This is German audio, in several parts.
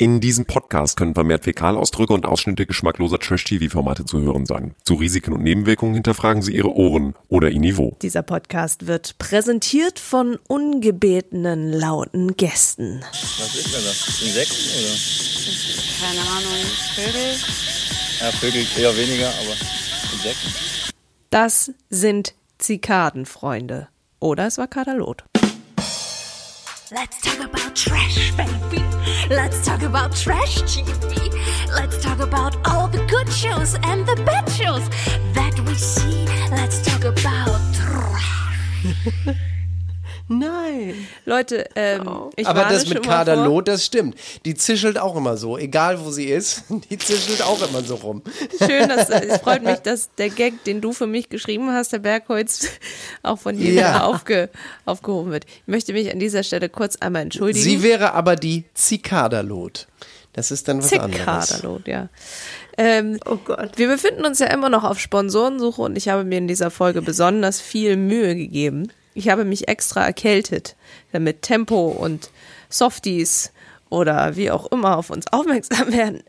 In diesem Podcast können vermehrt Fäkalausdrücke und Ausschnitte geschmackloser Trash-TV-Formate zu hören sein. Zu Risiken und Nebenwirkungen hinterfragen Sie Ihre Ohren oder Ihr Niveau. Dieser Podcast wird präsentiert von ungebetenen lauten Gästen. Was ist denn das? Insekten oder? Keine Ahnung, Vögel? Ja, Vögel eher weniger, aber Insekten. Das sind Zikadenfreunde. Oder es war Katalot. Let's talk about trash, baby. Let's talk about trash TV. Let's talk about all the good shows and the bad shows that we see. Let's talk about trash. Nein. Leute, ähm, ich Aber das mit. Kaderlot, das stimmt. Die zischelt auch immer so, egal wo sie ist. Die zischelt auch immer so rum. Schön, dass, es freut mich, dass der Gag, den du für mich geschrieben hast, der Bergholz, auch von dir Ja. aufge, aufgehoben wird. Ich möchte mich an dieser Stelle kurz einmal entschuldigen. Sie wäre aber die Zikaderlot. Das ist dann was anderes. Zickaderlot, ja. Ähm, Oh Gott. wir befinden uns ja immer noch auf Sponsorensuche und ich habe mir in dieser Folge besonders viel Mühe gegeben. Ich habe mich extra erkältet, damit Tempo und Softies oder wie auch immer auf uns aufmerksam werden.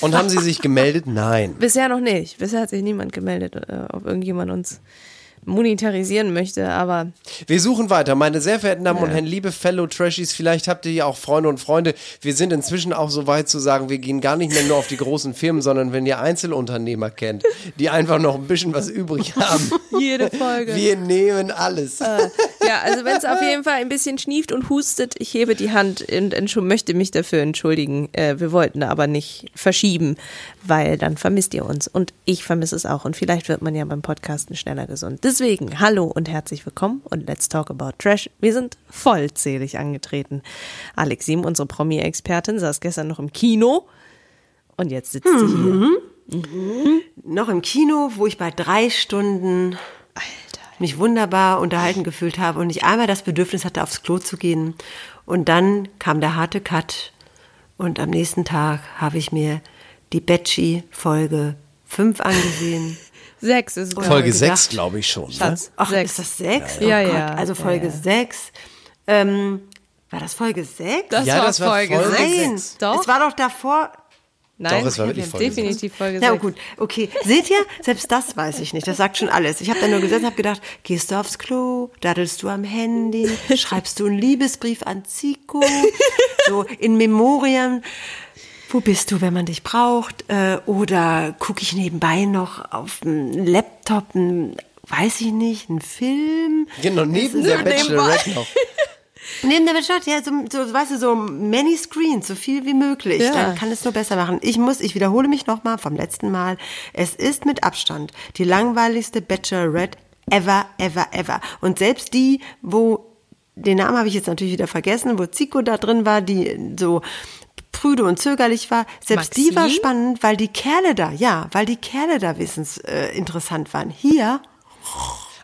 Und haben Sie sich gemeldet? Nein. Bisher noch nicht. Bisher hat sich niemand gemeldet, äh, ob irgendjemand uns monetarisieren möchte, aber Wir suchen weiter. Meine sehr verehrten Damen und Herren, liebe Fellow Trashies, vielleicht habt ihr ja auch Freunde und Freunde. Wir sind inzwischen auch so weit zu sagen, wir gehen gar nicht mehr nur auf die großen Firmen, sondern wenn ihr Einzelunternehmer kennt, die einfach noch ein bisschen was übrig haben. jede Folge. Wir nehmen alles. Ja, also wenn es auf jeden Fall ein bisschen schnieft und hustet, ich hebe die Hand und möchte mich dafür entschuldigen. Äh, wir wollten aber nicht verschieben, weil dann vermisst ihr uns und ich vermisse es auch und vielleicht wird man ja beim Podcasten schneller gesund. Deswegen, hallo und herzlich willkommen und let's talk about Trash. Wir sind vollzählig angetreten. Alex Sim, unsere Promi-Expertin, saß gestern noch im Kino und jetzt sitzt sie hier. Noch im Kino, wo ich bei drei Stunden mich wunderbar unterhalten gefühlt habe und ich einmal das Bedürfnis hatte, aufs Klo zu gehen. Und dann kam der harte Cut und am nächsten Tag habe ich mir die Betsy Folge 5 angesehen. Sechs ist es, Folge. 6, glaube ich schon. Ne? Schatz, Ach, sechs. ist das 6? Ja, oh Gott. ja. Also Folge Ja, 6. Ähm, war das Folge 6? Das Ja, war das war Folge Folge sechs. Nein, Doch. es war doch davor. Nein, Doch, es war wirklich Folge definitiv Folge Ja, sechs. gut, okay. Seht ihr? Selbst das weiß ich nicht. Das sagt schon alles. Ich habe da nur gesessen und habe gedacht, gehst du aufs Klo, daddelst du am Handy, schreibst du einen Liebesbrief an Zico, so in Memorien. Wo bist du, wenn man dich braucht? Äh, oder gucke ich nebenbei noch auf dem Laptop, ein, weiß ich nicht, einen Film? Genau, neben der Bachelorette noch. Neben der Wirtschaft, ja, so, so, weißt du, so many screens, so viel wie möglich. Ja. Dann kann es nur besser machen. Ich muss, ich wiederhole mich nochmal vom letzten Mal. Es ist mit Abstand die langweiligste Bachelorette ever, ever, ever. Und selbst die, wo, den Namen habe ich jetzt natürlich wieder vergessen, wo Zico da drin war, die so prüde und zögerlich war, selbst die war Maxine? spannend, weil die Kerle da, ja, weil die Kerle da wissens äh, interessant waren. Hier,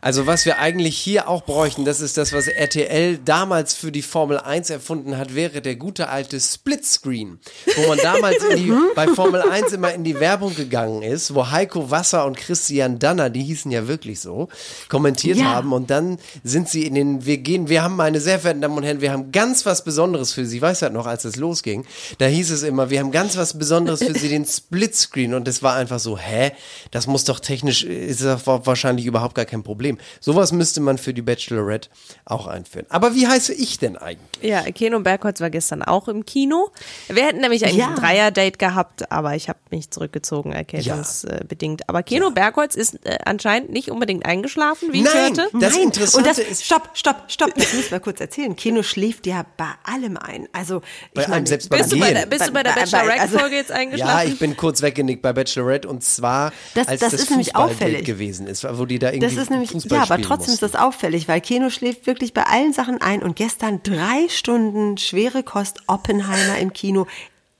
Also was wir eigentlich hier auch bräuchten, das ist das, was RTL damals für die Formel 1 erfunden hat, wäre der gute alte Splitscreen, wo man damals die, bei Formel 1 immer in die Werbung gegangen ist, wo Heiko Wasser und Christian Danner, die hießen ja wirklich so, kommentiert Ja. haben. Und dann sind sie in den, wir gehen, wir haben, meine sehr verehrten Damen und Herren, wir haben ganz was Besonderes für Sie, ich weiß halt noch, als es losging, da hieß es immer, wir haben ganz was Besonderes für Sie, den Splitscreen. Und es war einfach so, hä, das muss doch technisch, ist das wahrscheinlich überhaupt gar kein Problem. Sowas müsste man für die Bachelorette auch einführen. Aber wie heiße ich denn eigentlich? Ja, Keno Bergholz war gestern auch im Kino. Wir hätten nämlich eigentlich Ja. ein Dreier-Date gehabt, aber ich habe mich zurückgezogen, erkältungsbedingt. Aber Keno Bergholz ist äh, anscheinend nicht unbedingt eingeschlafen, wie ich Nein, hörte. das Nein, Interessante und das, ist, stopp, stopp, stopp, das müssen wir kurz erzählen. Kino schläft ja bei allem ein. Also, Bei ich allem, meine, selbst beim Bist du bei der, bist du bei der Bei- bei- Bachelorette-Folge also- jetzt Ja, eingeschlafen? ich bin kurz weggenickt bei Bachelorette und zwar Das- als das das, ist nämlich Fußballdate auffällig. gewesen ist, wo die da irgendwie Das ist nämlich, Fußball ja, aber trotzdem ist mussten. das auffällig, weil Keno schläft wirklich bei allen Sachen ein und gestern drei Stunden schwere Kost Oppenheimer im Kino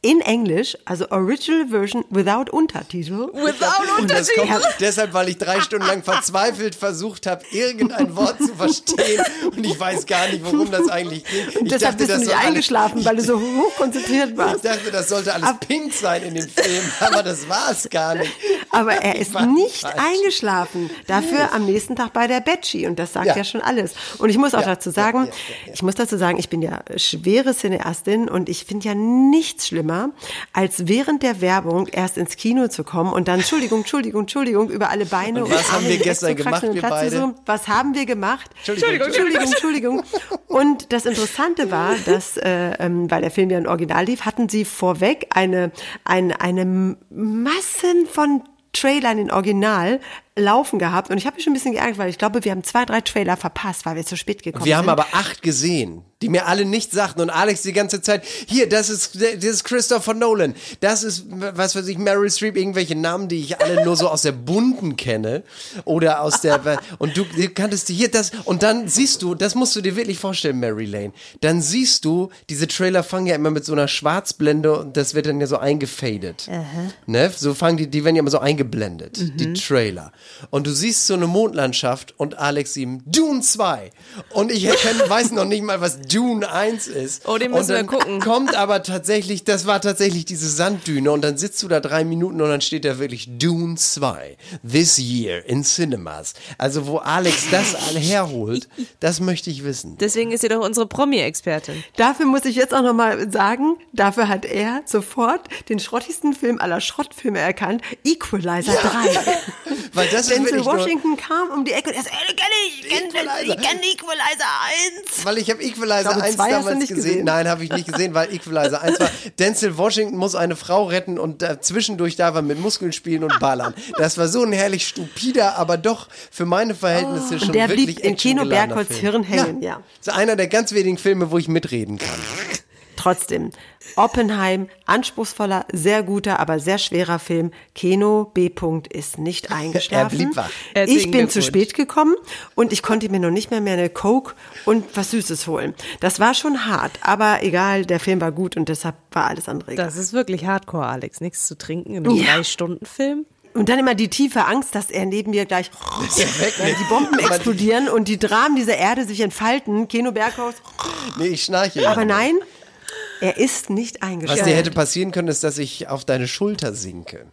in Englisch, also Original Version without Untertitel. Without Und das kommt Untertitel. deshalb, weil ich drei Stunden lang verzweifelt versucht habe, irgendein Wort zu verstehen und ich weiß gar nicht, worum das eigentlich. Ich Und deshalb bist du nicht soll alles- eingeschlafen, weil du so hochkonzentriert Ich warst. dachte, das sollte alles pink sein in dem Film, aber das war es gar nicht. Aber er ist nicht falsch. eingeschlafen. Dafür am nächsten Tag bei der Betschi. Und das sagt ja, Ja. schon alles. Und ich muss auch Ja, dazu ja, sagen, ja, ja, ja. ich muss dazu sagen, ich bin ja schwere Cineastin und ich finde ja nichts schlimmer immer, als während der Werbung erst ins Kino zu kommen und dann Entschuldigung, Entschuldigung, Entschuldigung über alle Beine Und was haben Arme wir gestern gemacht, und wir Platz beide? suchen. Was haben wir gemacht? Entschuldigung, Entschuldigung, Entschuldigung. Und das Interessante war, dass, äh, ähm, weil der Film ja im Original lief, hatten sie vorweg eine, eine, eine Massen von Trailern in Original laufen gehabt und ich habe mich schon ein bisschen geärgert, weil ich glaube, wir haben zwei, drei Trailer verpasst, weil wir zu spät gekommen Wir sind. haben aber acht gesehen, die mir alle nichts sagten. Und Alex die ganze Zeit, hier, das ist, das ist Christopher Nolan. Das ist, was weiß ich, Meryl Streep, irgendwelche Namen, die ich alle nur so aus der Bunten kenne. Oder aus der, und du, du kanntest die hier, das, und dann siehst du, das musst du dir wirklich vorstellen, Mary Lane. Dann siehst du, diese Trailer fangen ja immer mit so einer Schwarzblende und das wird dann ja so eingefadet. Ne? So fangen die, die werden ja immer so eingeblendet, die Trailer. Und du siehst so eine Mondlandschaft und Alex ihm Dune 2. Und ich erkenne, weiß noch nicht mal, was Dune 1 ist. Oh, den müssen und wir gucken. Kommt aber tatsächlich, das war tatsächlich diese Sanddüne und dann sitzt du da drei Minuten und dann steht da wirklich Dune 2. This year in Cinemas. Also wo Alex das all herholt, das möchte ich wissen. Deswegen ist sie doch unsere Promi-Expertin. Dafür muss ich jetzt auch nochmal sagen, dafür hat er sofort den schrottigsten Film aller Schrottfilme erkannt, Equalizer 3. Weil das Denzel Washington kam um die Ecke und er ey, kenn ich, ich kenn, ich kenn Equalizer 1. Weil ich habe Equalizer Ich glaube, 1 zwei hast du damals nicht gesehen. gesehen. Nein, habe ich nicht gesehen, weil Equalizer 1 war. Denzel Washington muss eine Frau retten und äh, zwischendurch da war mit Muskeln spielen und ballern. Das war so ein herrlich stupider, aber doch für meine Verhältnisse schon Oh. Und der wirklich blieb in Kino Bergholz. Hirn hängen, ja. Das ist einer der ganz wenigen Filme, wo ich mitreden kann. Trotzdem, Oppenheim, anspruchsvoller, sehr guter, aber sehr schwerer Film. Keno B. -Punkt ist nicht eingeschlafen. blieb wach. Ich bin zu spät gekommen und ich konnte mir noch nicht mehr mehr eine Coke und was Süßes holen. Das war schon hart, aber egal, der Film war gut und deshalb war alles andere egal. Das ist wirklich Hardcore, Alex. Nichts zu trinken in einem Ja. Drei-Stunden-Film. Und dann immer die tiefe Angst, dass er neben mir gleich wenn die Bomben explodieren und die Dramen dieser Erde sich entfalten. Keno Berghaus. Nee, ich schnarche. Aber nein, er ist nicht Was eingeschlafen. dir hätte passieren können, ist, dass ich auf deine Schulter sinke.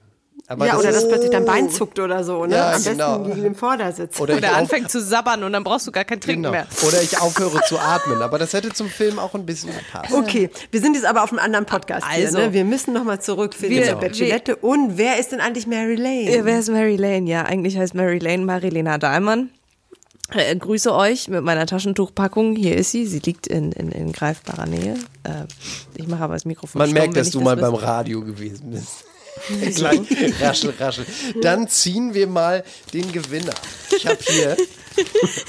Aber ja, das oder dass plötzlich dein Bein zuckt oder so, ne? Ja, Am besten genau. gegen den Vordersitz. Oder, ich Oder anfängt zu sabbern und dann brauchst du gar kein Trinken Genau. mehr. Oder ich aufhöre zu atmen. Aber das hätte zum Film auch ein bisschen gepasst. Okay, wir sind jetzt aber auf einem anderen Podcast Also. hier, ne? Wir müssen nochmal zurück für Wir- diese Bachelorette. Und wer ist denn eigentlich Mary Lane? Ja, wer ist Mary Lane? Ja, eigentlich heißt Mary Lane Marilena Dahlmann. Äh, grüße euch mit meiner Taschentuchpackung. Hier ist sie. Sie liegt in, in, in greifbarer Nähe. Äh, ich mache aber das Mikrofon Man stumm, merkt, dass du das mal beim Radio gewesen bist. Gleich raschel, raschel. Dann ziehen wir mal den Gewinner. Ich habe hier,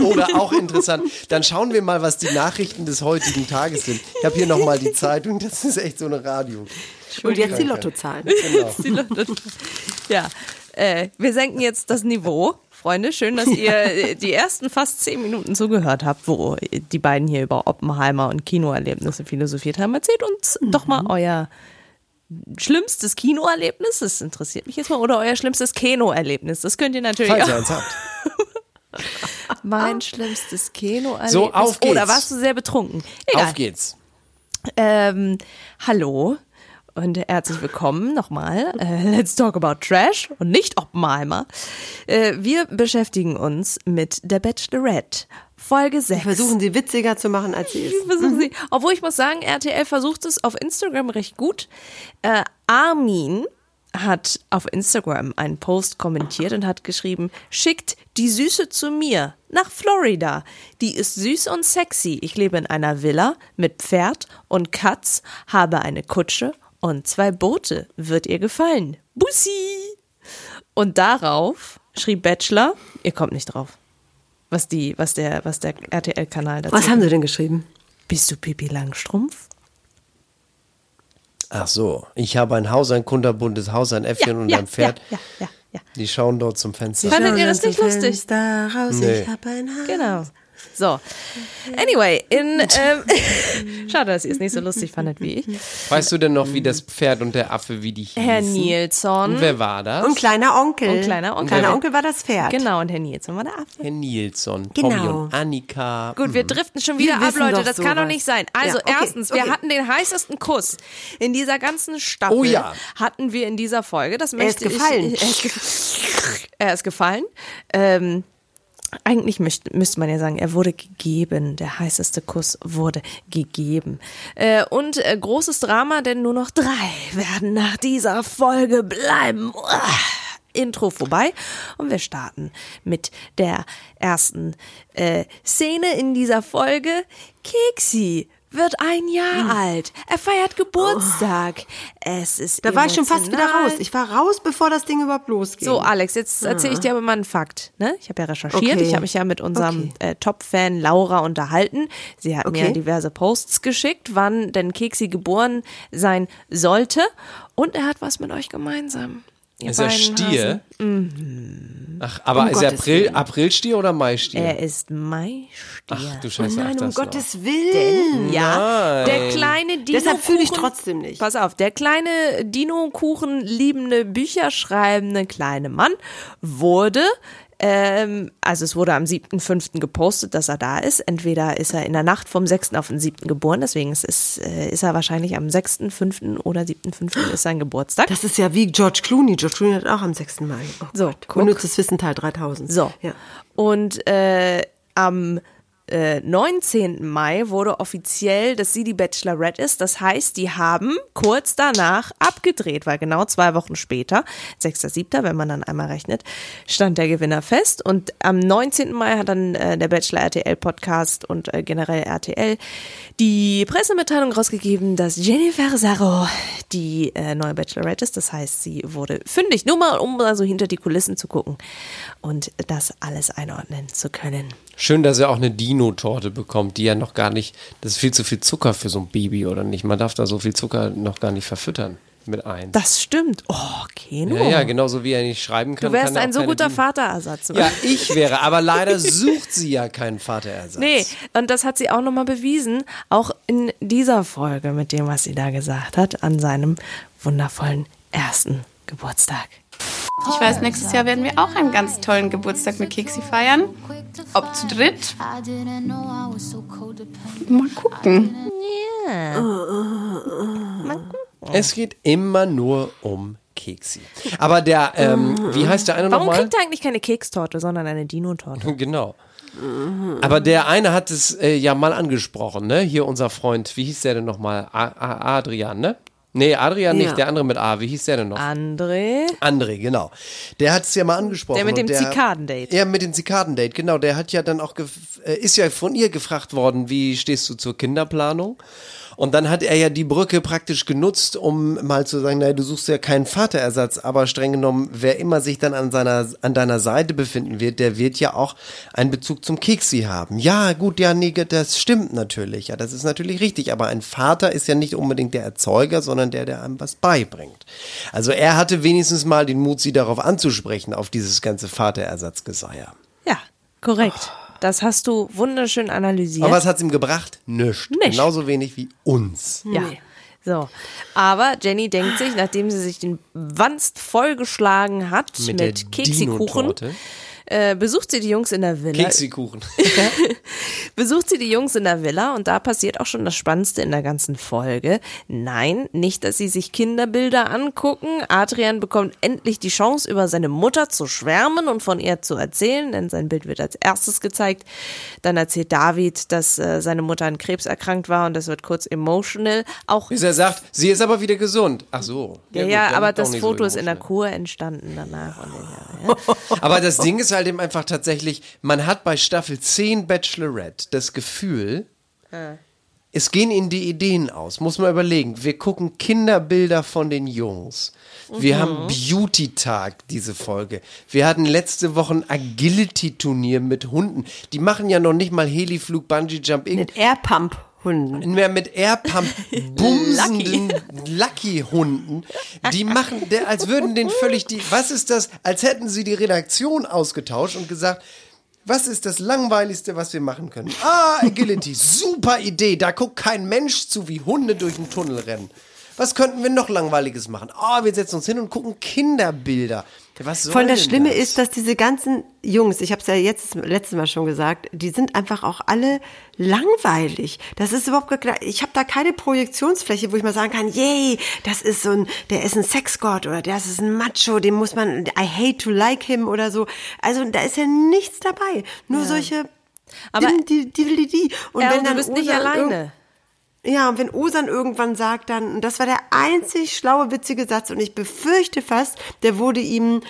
oder auch interessant, dann schauen wir mal, was die Nachrichten des heutigen Tages sind. Ich habe hier nochmal die Zeitung, das ist echt so eine Radio. Und jetzt die Lottozahlen. Genau. Die Leute- ja, äh, wir senken jetzt das Niveau. Freunde, schön, dass ihr äh, die ersten fast zehn Minuten zugehört habt, wo die beiden hier über Oppenheimer und Kinoerlebnisse philosophiert haben. Erzählt uns doch mal euer schlimmstes Kinoerlebnis, das interessiert mich jetzt mal, oder euer schlimmstes Kinoerlebnis. Das könnt ihr natürlich Falls ihr auch. eins habt. Mein schlimmstes Kinoerlebnis. So, auf geht's. Oder warst du sehr betrunken? Egal. Auf geht's. Ähm, hallo und herzlich willkommen nochmal. Äh, let's talk about Trash und nicht Oppenheimer. Äh, wir beschäftigen uns mit der Bachelorette. Folge 6. Versuchen sie witziger zu machen, als sie ist. Versuchen sie. Obwohl ich muss sagen, RTL versucht es auf Instagram recht gut. Äh, Armin hat auf Instagram einen Post kommentiert und hat geschrieben, schickt die Süße zu mir nach Florida. Die ist süß und sexy. Ich lebe in einer Villa mit Pferd und Katz, habe eine Kutsche und zwei Boote. Wird ihr gefallen. Bussi! Und darauf schrieb Bachelor, ihr kommt nicht drauf. Was die, was der, was der RTL-Kanal dazu Was haben sie denn geschrieben? bist du Pipi Langstrumpf? Ach so, ich habe ein Haus, ein kunterbuntes Haus, ein Äffchen und ein Pferd. Ja, ja, ja, ja. Die schauen dort zum Fenster. Fandet ihr das nicht lustig? Daraus, Nee. ich hab ein Haus. Genau. So. Anyway, in ähm, schade, dass ihr es nicht so lustig fandet wie ich. Weißt du denn noch, wie das Pferd und der Affe, wie die hießen? Herr Nilsson. Und wer war das? Und kleiner Onkel. Und kleiner Onkel. Kleiner Onkel war das Pferd. Genau, und Herr Nilsson war der Affe. Herr Nilsson, Genau. Tommy und Annika. Gut, wir driften schon Wir wieder ab, wissen Leute. Das kann doch sowas. nicht sein. Also Ja, okay, erstens, wir okay. hatten den heißesten Kuss in dieser ganzen Staffel. Oh ja. Hatten wir in dieser Folge. Das Er ist möchte gefallen. Ich, er, ist ge er ist gefallen. Ähm, Eigentlich müsste, müsste man ja sagen, er wurde gegeben. Der heißeste Kuss wurde gegeben. Äh, und äh, großes Drama, denn nur noch drei werden nach dieser Folge bleiben. Uah. Intro vorbei und wir starten mit der ersten äh, Szene in dieser Folge. Keksi wird ein Jahr alt. Er feiert Geburtstag. Es ist Da war ich schon fast wieder emotional. raus. Ich war raus, bevor das Ding überhaupt losging. So, Alex, jetzt erzähle ich dir aber mal einen Fakt. Ne? Ich habe ja recherchiert. Okay. Ich habe mich ja mit unserem Okay. äh, Top-Fan Laura unterhalten. Sie hat mir Okay. diverse Posts geschickt, wann denn Keksi geboren sein sollte. Und er hat was mit euch gemeinsam. Ihr Ist er Stier? Mhm. Ach, aber Um ist er Gottes April, Willen. Aprilstier oder Maistier? Er ist Mai-Stier. Ach du Oh Scheiße, ach, nein, um das noch. Gottes Willen. Ja, der kleine Dino Deshalb fühle ich trotzdem nicht. Pass auf, der kleine Dino-Kuchen liebende, Bücher schreibende kleine Mann wurde, ähm, also es wurde am 7.5. gepostet, dass er da ist. Entweder ist er in der Nacht vom 6. auf den 7. geboren, deswegen ist, ist, äh, ist er wahrscheinlich am 6.5. oder 7.5. ist sein Geburtstag. Das ist ja wie George Clooney. George Clooney hat auch am 6. Mai. Oh So, Gott. guck. Unnützes Wissen Teil 3000. So. Ja. Und äh, am äh, 19. Mai wurde offiziell, dass sie die Bachelorette ist. Das heißt, die haben kurz danach abgedreht, weil genau zwei Wochen später, 6.7., wenn man dann einmal rechnet, stand der Gewinner fest. Und am 19. Mai hat dann äh, der Bachelor RTL Podcast und äh, generell RTL die Pressemitteilung rausgegeben, dass Jennifer Sarro die äh, neue Bachelorette ist. Das heißt, sie wurde fündig. Nur mal, um also hinter die Kulissen zu gucken und das alles einordnen zu können. Schön, dass er auch eine Dino-Torte bekommt, die ja noch gar nicht, das ist viel zu viel Zucker für so ein Baby, oder nicht? Man darf da so viel Zucker noch gar nicht verfüttern mit ein. Das stimmt. Oh, Keno. Ja, ja, genauso wie er nicht schreiben kann. Du wärst kann ein so guter Vaterersatz. Ja, ich wäre, aber leider sucht sie ja keinen Vaterersatz. Nee, und das hat sie auch nochmal bewiesen, auch in dieser Folge mit dem, was sie da gesagt hat, an seinem wundervollen ersten Geburtstag. Ich weiß, nächstes Jahr werden wir auch einen ganz tollen Geburtstag mit Keksi feiern. Ob zu dritt? Mal gucken. Es geht immer nur um Keksi. Aber der, ähm, wie heißt der eine Warum nochmal? kriegt er eigentlich keine Kekstorte, sondern eine Dino-Torte? Genau. Aber der eine hat es äh, ja mal angesprochen, ne? Hier unser Freund, wie hieß der denn nochmal? A- A- Adrian, ne? Nee, Adrian Ja. nicht, der andere mit A. Wie hieß der denn noch? André. André, genau. Der hat es ja mal angesprochen. Der mit dem Zikadendate. Ja, mit dem Zikadendate, genau. Der hat ja dann auch, äh, ist ja von ihr gefragt worden, wie stehst du zur Kinderplanung? Und dann hat er ja die Brücke praktisch genutzt, um mal zu sagen, naja, du suchst ja keinen Vaterersatz, aber streng genommen, wer immer sich dann an seiner, an deiner Seite befinden wird, der wird ja auch einen Bezug zum Keksi haben. Ja, gut, ja, nee, das stimmt natürlich. Ja, das ist natürlich richtig. Aber ein Vater ist ja nicht unbedingt der Erzeuger, sondern der, der einem was beibringt. Also er hatte wenigstens mal den Mut, sie darauf anzusprechen, auf dieses ganze Vaterersatzgeseier. Ja, korrekt. Das hast du wunderschön analysiert. Aber was hat's ihm gebracht? Nichts. Nicht. Genauso wenig wie uns. Ja. So. Aber Jenny denkt sich, nachdem sie sich den Wanst vollgeschlagen hat mit, der Keksikuchen, Dino-Torte. Äh, besucht sie die Jungs in der Villa. Keksikuchen. besucht sie die Jungs in der Villa und da passiert auch schon das Spannendste in der ganzen Folge. Nein, nicht, dass sie sich Kinderbilder angucken. Adrian bekommt endlich die Chance, über seine Mutter zu schwärmen und von ihr zu erzählen, denn sein Bild wird als erstes gezeigt. Dann erzählt David, dass äh, seine Mutter an Krebs erkrankt war und das wird kurz emotional. Auch Bis er sagt, sie ist aber wieder gesund. Ach so. ja, gut, ja, dann aber das nicht so Foto ist in der. Kur entstanden danach. Ja, ja. Aber das Ding ist halt eben einfach tatsächlich, man hat bei Staffel 10 Bachelorette das Gefühl, es gehen ihnen die Ideen aus. Muss man überlegen. Wir gucken Kinderbilder von den Jungs. Wir Mhm. haben Beauty-Tag, diese Folge. Wir hatten letzte Woche ein Agility-Turnier mit Hunden. Die machen ja noch nicht mal Heliflug, Bungee-Jump, Mit Airpump-Hunden. Mehr mit Airpump bumsenden Lucky-Hunden, die machen, der, als würden den völlig die, was ist das, als hätten sie die Redaktion ausgetauscht und gesagt, was ist das langweiligste, was wir machen können? Ah, Agility, super Idee, da guckt kein Mensch zu, wie Hunde durch den Tunnel rennen. Was könnten wir noch Langweiliges machen? Oh, wir setzen uns hin und gucken Kinderbilder. Was soll Voll das Schlimme das? ist, dass diese ganzen Jungs, ich habe es ja jetzt letztes Mal schon gesagt, die sind einfach auch alle langweilig. Das ist überhaupt. Ich habe da keine Projektionsfläche, wo ich mal sagen kann, yay, das ist so ein, der ist ein Sexgott oder der ist ein Macho, dem muss man, I hate to like him oder so. Also da ist ja nichts dabei. Nur solche. Aber- die, die, die, die. Und wenn dann du bist nicht Osan irg- alleine. Ja, und wenn Osan irgendwann sagt dann, und das war der einzig schlaue, witzige Satz, und ich befürchte fast, der wurde ihm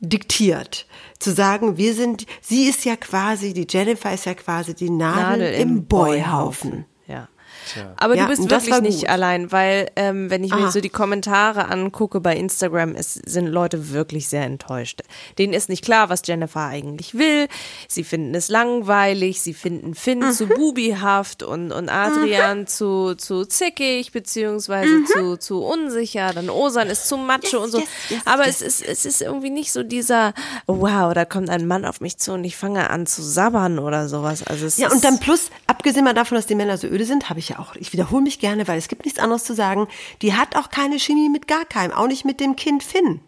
diktiert, zu sagen, wir sind, sie ist ja quasi, die Jennifer ist ja quasi die Nadel, im Boyhaufen. Ja. Aber Ja, du bist wirklich nicht allein, weil ähm, wenn ich mir Aha. so die Kommentare angucke bei Instagram, es sind Leute wirklich sehr enttäuscht. Denen ist nicht klar, was Jennifer eigentlich will. Sie finden es langweilig, sie finden Finn Mhm. zu bubihaft und, und Adrian zu, zu zickig, beziehungsweise zu, zu unsicher. Dann Osan ist zu macho und so. Mhm. yes, yes, Aber yes. es ist, es ist irgendwie nicht so dieser, wow, da kommt ein Mann auf mich zu und ich fange an zu sabbern oder sowas. Also es Ja, und dann plus, abgesehen mal davon, dass die Männer so öde sind, habe ich ja auch, ich wiederhole mich gerne, weil es gibt nichts anderes zu sagen, die hat auch keine Chemie mit gar keinem, auch nicht mit dem Kind Finn.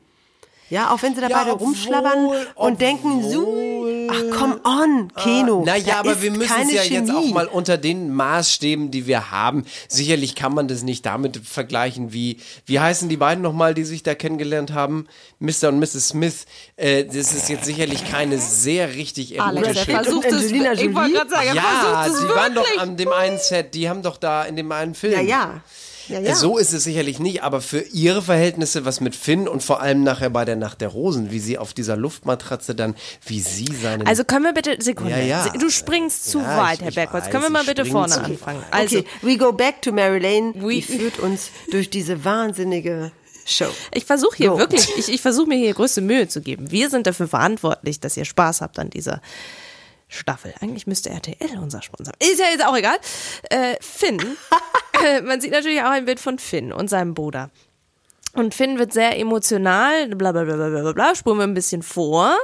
Ja, auch wenn sie da Ja, beide obwohl- rumschlabbern und denken, so, ach come on, Keno. da Naja, aber ist wir müssen es ja jetzt auch Chemie. mal unter den Maßstäben, die wir haben. Sicherlich kann man das nicht damit vergleichen, wie, wie heißen die beiden nochmal, die sich da kennengelernt haben? Mr. und Mrs. Smith. Äh, das ist jetzt sicherlich keine sehr richtig Alex, erotische. er versucht es. Angelina Ich wollte Jolie? gerade sagen, er ja, versucht es sie waren doch wirklich. an dem einen Set, die haben doch da in dem einen Film. Ja, ja. Ja, ja. So ist es sicherlich nicht, aber für ihre Verhältnisse, was mit Finn und vor allem nachher bei der Nacht der Rosen, wie sie auf dieser Luftmatratze dann, wie sie seinen Also können wir bitte, Sekunde, Ja, du springst zu Ja, weit, ich- Herr Bergholz. Können wir mal bitte vorne anfangen? Also, okay, we go back to Mary Lane. We- Die führt uns durch diese wahnsinnige Show. ich versuche hier So. wirklich, ich, ich versuche mir hier größte Mühe zu geben. Wir sind dafür verantwortlich, dass ihr Spaß habt an dieser Staffel. Eigentlich müsste RTL unser Sponsor. Ist ja jetzt auch egal. Äh, Finn. man sieht natürlich auch ein Bild von Finn und seinem Bruder. Und Finn wird sehr emotional, bla bla bla bla bla spulen wir ein bisschen vor.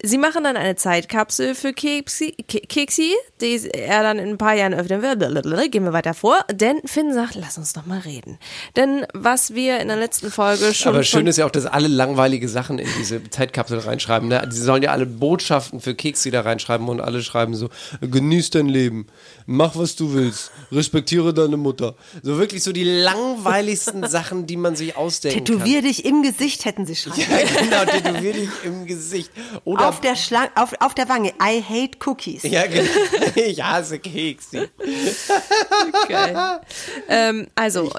Sie machen dann eine Zeitkapsel für Keksi, Ke- Keksi, die er dann in ein paar Jahren öffnen wird. Gehen wir weiter vor. Denn Finn sagt, lass uns doch mal reden. Denn was wir in der letzten Folge schon. Aber schön ist ja auch, dass alle langweilige Sachen in diese Zeitkapsel reinschreiben. Ne? Sie sollen ja alle Botschaften für Keksi da reinschreiben und alle schreiben so, genieß dein Leben, mach was du willst, respektiere deine Mutter. So wirklich so die langweiligsten Sachen, die man sich ausdenken Tätowier dich im Gesicht, hätten sie schreiben. kann. Ja, genau, tätowier dich im Gesicht. Oder Auf der, Schlang auf, auf der Wange. I hate cookies. ja, genau. ich hasse Keksi. Geil. ähm, also,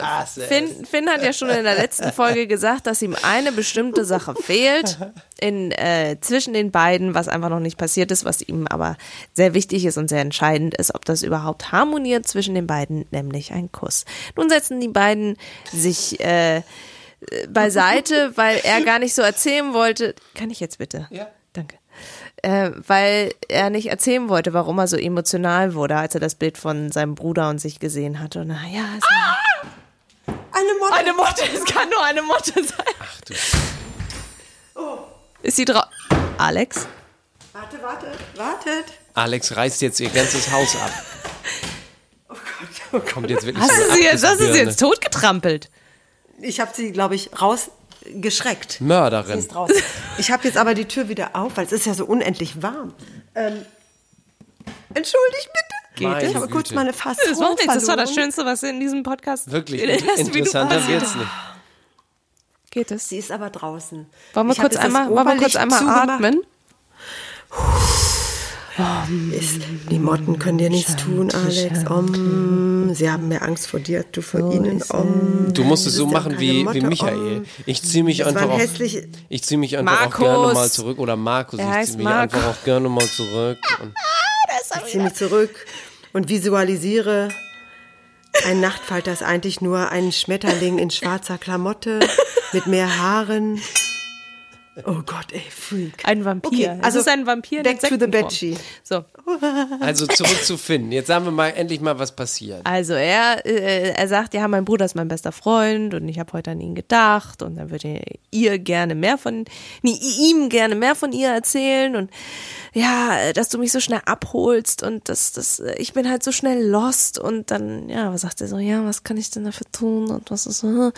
Finn, Finn hat ja schon in der letzten Folge gesagt, dass ihm eine bestimmte Sache fehlt in, äh, zwischen den beiden, was einfach noch nicht passiert ist, was ihm aber sehr wichtig ist und sehr entscheidend ist, ob das überhaupt harmoniert zwischen den beiden, nämlich ein Kuss. Nun setzen die beiden sich äh, beiseite, weil er gar nicht so erzählen wollte. Kann ich jetzt bitte? Ja. Danke. Äh, weil er nicht erzählen wollte, warum er so emotional wurde, als er das Bild von seinem Bruder und sich gesehen hatte. Und naja, es war Eine Motte. eine Motte, es kann nur eine Motte sein. Ach du. Ist sie drauf? Alex? Warte, warte, wartet. Alex reißt jetzt ihr ganzes Haus ab. Oh Gott, Kommt jetzt wirklich Hast so du sie jetzt, hast du sie jetzt totgetrampelt? Ich habe sie, glaube ich, rausgeschreckt. Sie Mörderin. ist draußen. Ich habe jetzt aber die Tür wieder auf, weil es ist ja so unendlich warm. Ähm, entschuldigt bitte. Meine ich habe kurz meine Fassung Das war, nichts, das war das. Schönste, was in diesem Podcast Wirklich, in interessanter wird's passiert. nicht. Geht es? Sie ist aber draußen. Wollen wir Ich kurz einmal, wollen wir kurz einmal zugemacht. atmen? Ist, die Motten können dir nichts tun, Alex. Om. Sie haben mehr Angst vor dir, du vor ihnen. Om. Du musst es so machen wie, wie Motte, Michael. Om. Ich ziehe mich einfach auch, ich ziehe mich einfach Markus. auch gerne mal zurück oder Markus, ich ziehe mich einfach auch gerne mal zurück. Und Ich ziehe mich zurück und visualisiere ein Nachtfalter ist eigentlich nur ein Schmetterling in schwarzer Klamotte mit mehr Haaren. Oh Gott, ey, Freak. Ein Vampir. Okay, Es also ist ein Vampir in back to the. Bedsheet. So. Also zurück zu Finn. Jetzt sagen wir mal endlich mal, was passiert. Also er, äh, er sagt, ja, mein Bruder ist mein bester Freund und ich habe heute an ihn gedacht und dann würde ihr gerne mehr von, nee, ihm gerne mehr von ihr erzählen und ja, dass du mich so schnell abholst und das, das, ich bin halt so schnell lost und dann, ja, was sagt er so, ja, was kann ich denn dafür tun und was ist so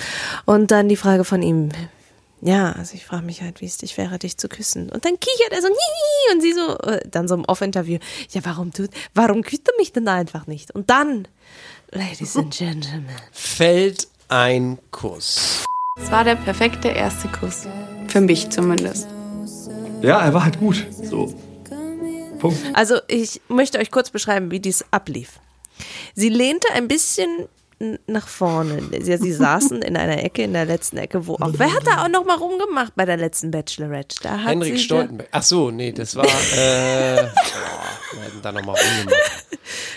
und dann die Frage von ihm, ja, also ich frage mich halt, wie es dich wäre, dich zu küssen. Und dann kichert er so, Hihi, und sie so, äh, dann so im Off-Interview, ja, warum tut, warum küsst du mich denn einfach nicht? Und dann, Ladies and Gentlemen, Fällt ein Kuss. Es war der perfekte erste Kuss. Für mich zumindest. Ja, er war halt gut. So. Punkt. Also ich möchte euch kurz beschreiben, wie dies ablief. Sie lehnte ein bisschen n- nach vorne. Sie, sie saßen in einer Ecke, in der letzten Ecke, wo auch. Wer hat da auch noch mal rumgemacht bei der letzten Bachelorette? Da hat Henrik Stoltenberg. Ach so, nee, das war. Äh, wir hätten da nochmal rumgemacht.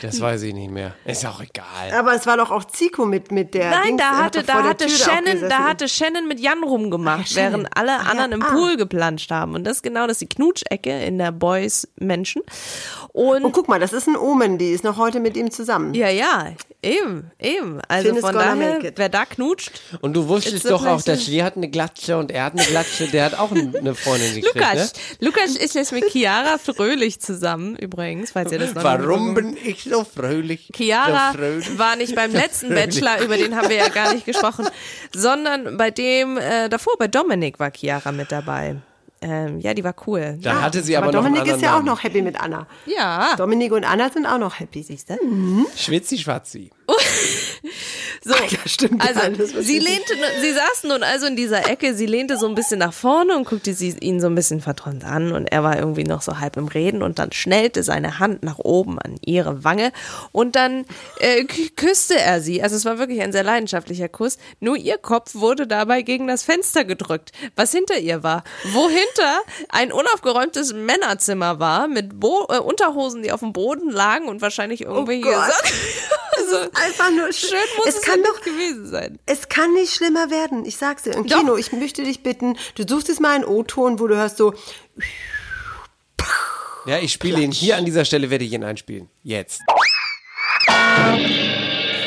Das weiß ich nicht mehr. Ist auch egal. Aber es war doch auch Zico mit, mit der. Nein, Dings, da hat hatte, da der hatte Shannon, da hatte Shannon mit Jan rumgemacht, Shannon. während alle Ah, ja, anderen im ah. Pool geplanscht haben. Und das ist genau das ist die Knutschecke in der Boys Menschen. Und Und guck mal, das ist ein Omen, die ist noch heute mit ihm zusammen. ja, ja, eben, eben. Also Finn von daher, wer da knutscht, Und du wusstest doch auch, dass sie hat eine Glatsche und er hat eine Glatsche. Der hat auch eine Freundin gekriegt, Lukas, ne? Lukas ist jetzt mit Chiara Fröhlich zusammen, übrigens, falls ihr das noch Warum bin ich so fröhlich? Chiara So fröhlich? war nicht beim letzten Bachelor, über den haben wir ja gar nicht gesprochen, sondern bei dem äh, davor, bei Dominik war Chiara mit dabei. Ähm, ja, die war cool. Da hatte sie aber, Aber noch Dominik ist ja auch noch happy mit Anna. Ja, Dominik und Anna sind auch noch happy. Siehst du? Schwitzi Schwatzi. So. stimmt Also, alles, sie lehnte, sie saßen nun also in dieser Ecke, sie lehnte so ein bisschen nach vorne und guckte sie ihn so ein bisschen verträumt an und er war irgendwie noch so halb im Reden und dann schnellte seine Hand nach oben an ihre Wange und dann äh, küsste er sie. Also es war wirklich ein sehr leidenschaftlicher Kuss. Nur ihr Kopf wurde dabei gegen das Fenster gedrückt, was hinter ihr war. Wohinter ein unaufgeräumtes Männerzimmer war mit Bo äh, Unterhosen, die auf dem Boden lagen und wahrscheinlich irgendwelche Gott. Socken. also, Einfach nur Schön muss es, es kann doch gewesen sein. Es kann nicht schlimmer werden. Ich sag's dir. Im Doch. Kino, ich möchte dich bitten, du suchst jetzt mal einen O-Ton, wo du hörst so, Ja, ich spiele ihn. Hier an dieser Stelle werde ich ihn einspielen. Jetzt.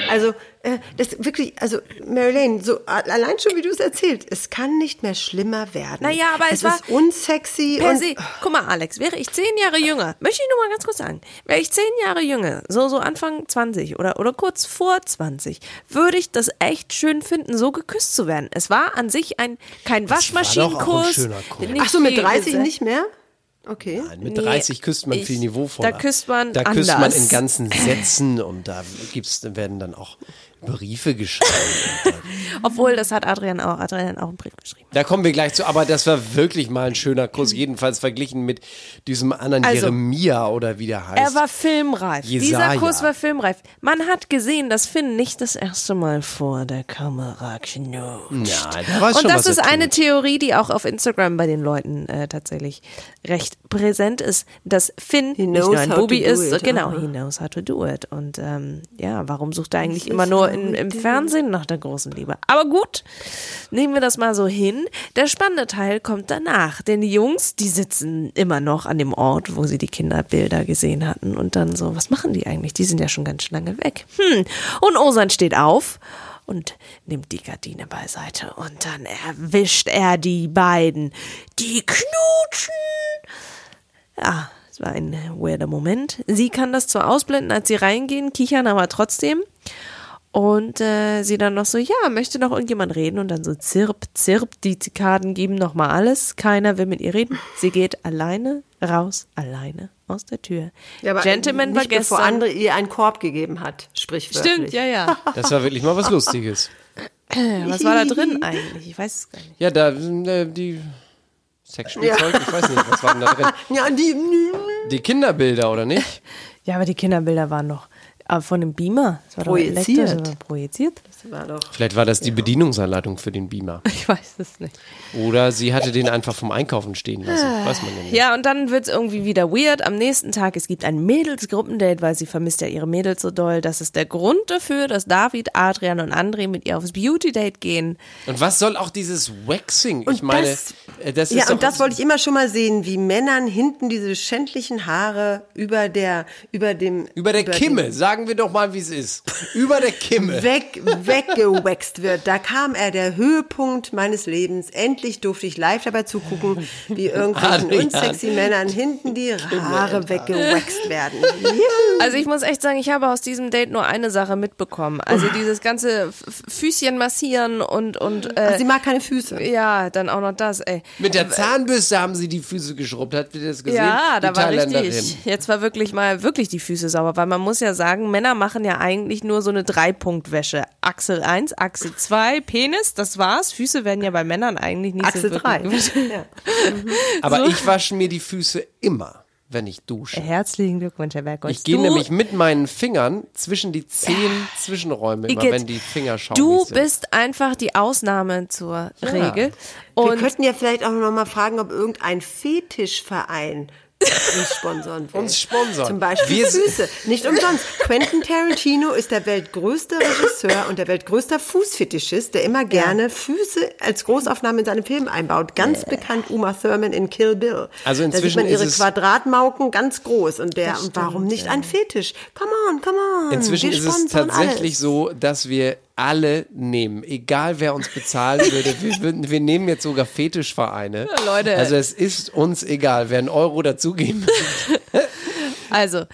Also, äh, das wirklich, also, Marilyn, so allein schon, wie du es erzählt, es kann nicht mehr schlimmer werden. Naja, aber es es war ist unsexy Per und se, guck mal, Alex, wäre ich zehn Jahre jünger, möchte ich nur mal ganz kurz sagen, wäre ich zehn Jahre jünger, so, so Anfang 20 oder, oder kurz vor 20, würde ich das echt schön finden, so geküsst zu werden. Es war an sich ein, kein Waschmaschinenkurs. Ach so, mit viel 30 gesagt. nicht mehr? Okay. Mit Nee, 30 küsst man ich- viel niveauvoller. da küsst man Da küsst man anders. in ganzen Sätzen und da gibt's, werden dann auch Briefe geschrieben. Obwohl, das hat Adrian auch, Adrian auch einen Brief geschrieben. Da kommen wir gleich zu, aber das war wirklich mal ein schöner Kuss, jedenfalls verglichen mit diesem anderen Also, Jeremia oder wie der heißt. Er war filmreif. Jesaja. Dieser Kuss war filmreif. Man hat gesehen, dass Finn nicht das erste Mal vor der Kamera knutscht. ja, weiß Und schon, das ist eine. Theorie, die auch auf Instagram bei den Leuten äh, tatsächlich recht präsent ist, dass Finn nicht nur ein Bubi ist, it, genau, aha. he knows how to do it. Und ähm, ja, warum sucht er eigentlich immer nur in, im. Fernsehen nach der großen Liebe? Aber gut, nehmen wir das mal so hin. Der spannende Teil kommt danach, denn die Jungs, die sitzen immer noch an dem Ort, wo sie die Kinderbilder gesehen hatten und dann so, was machen die eigentlich? Die sind ja schon ganz schön lange weg. Hm. Und Osan steht auf und nimmt die Gardine beiseite und dann erwischt er die beiden. Die knutschen. Ja, es war ein weirder Moment. Sie kann das zwar ausblenden, als sie reingehen, kichern aber trotzdem. Und äh, sie dann noch so, ja, möchte noch irgendjemand reden? Und dann so zirp, zirp, die Zikaden geben noch mal alles. Keiner will mit ihr reden. Sie geht alleine raus, alleine aus der Tür. Ja, aber Gentleman nicht war bevor gestern. andere ihr einen Korb gegeben hat, sprichwörtlich. Stimmt, ja, ja. Das war wirklich mal was Lustiges. Was war da drin eigentlich? Ich weiß es gar nicht. Ja, da äh, die Sexspielzeug, ich weiß nicht, was war denn da drin? Ja, die, Die Kinderbilder, oder nicht? Ja, aber die Kinderbilder waren noch. Aber von dem Beamer. Das war doch Projiziert. elektrisch, aber Projiziert? Das war doch. Vielleicht war das die Bedienungsanleitung für den Beamer. Ich weiß es nicht. Oder sie hatte den einfach vom Einkaufen stehen lassen. Weiß man ja nicht. Ja, und dann wird es irgendwie wieder weird. Am nächsten Tag, es gibt ein Mädelsgruppendate, weil sie vermisst ja ihre Mädels so doll. Das ist der Grund dafür, dass David, Adrian und André mit ihr aufs Beauty-Date gehen. Und was soll auch dieses Waxing? ich Und meine, das- äh, das ist Ja, und das wollte ich immer schon mal sehen, wie Männern hinten diese schändlichen Haare über der, über dem, über der dem- Kimme, sagen wir doch mal, wie es ist. Über der Kimme. weg, weggewaxt wird. Da kam er, der Höhepunkt meines Lebens. Endlich durfte ich live dabei zugucken, wie irgendwelchen Adrian. unsexy Männern hinten die Haare weggewaxt werden. Also ich muss echt sagen, ich habe aus diesem Date nur eine Sache mitbekommen. Also dieses ganze Füßchen massieren und, und äh, Sie mag keine Füße. ja, dann auch noch das, ey. Mit der Zahnbürste haben sie die Füße geschrubbt. Habt ihr das gesehen? Ja, da die war richtig. Jetzt war wirklich mal wirklich die Füße sauber, weil man muss ja sagen, Männer machen ja eigentlich nur so eine Dreipunktwäsche. Achsel 1, Achsel 2, Penis, das war's. Füße werden ja bei Männern eigentlich nicht Achsel so 3. wirklich Ja. Aber ich wasche mir die Füße immer, wenn ich dusche. Herzlichen Glückwunsch, Herr Bergholz. Ich gehe nämlich mit meinen Fingern zwischen die zehn Zwischenräume, immer wenn die Finger schauen. Du bist einfach die Ausnahme zur Regel. Wir Und könnten ja vielleicht auch noch mal fragen, ob irgendein Fetischverein uns sponsern will. Uns sponsern. Zum Beispiel Wir- Füße. Nicht umsonst. Quentin Tarantino ist der weltgrößte Regisseur und der weltgrößte Fußfetischist, der immer gerne Füße als Großaufnahme in seine Filme einbaut. Ganz bekannt Uma Thurman in Kill Bill. Also da sieht inzwischen man ihre Quadratmauken ganz groß und der und warum nicht ein Fetisch? Come on, come on. Inzwischen ist es tatsächlich alles. so, dass wir alle nehmen, egal wer uns bezahlen würde. Wir, würden, wir nehmen jetzt sogar Fetischvereine. Ja, Leute. Also es ist uns egal, wer einen Euro dazugeben. Also,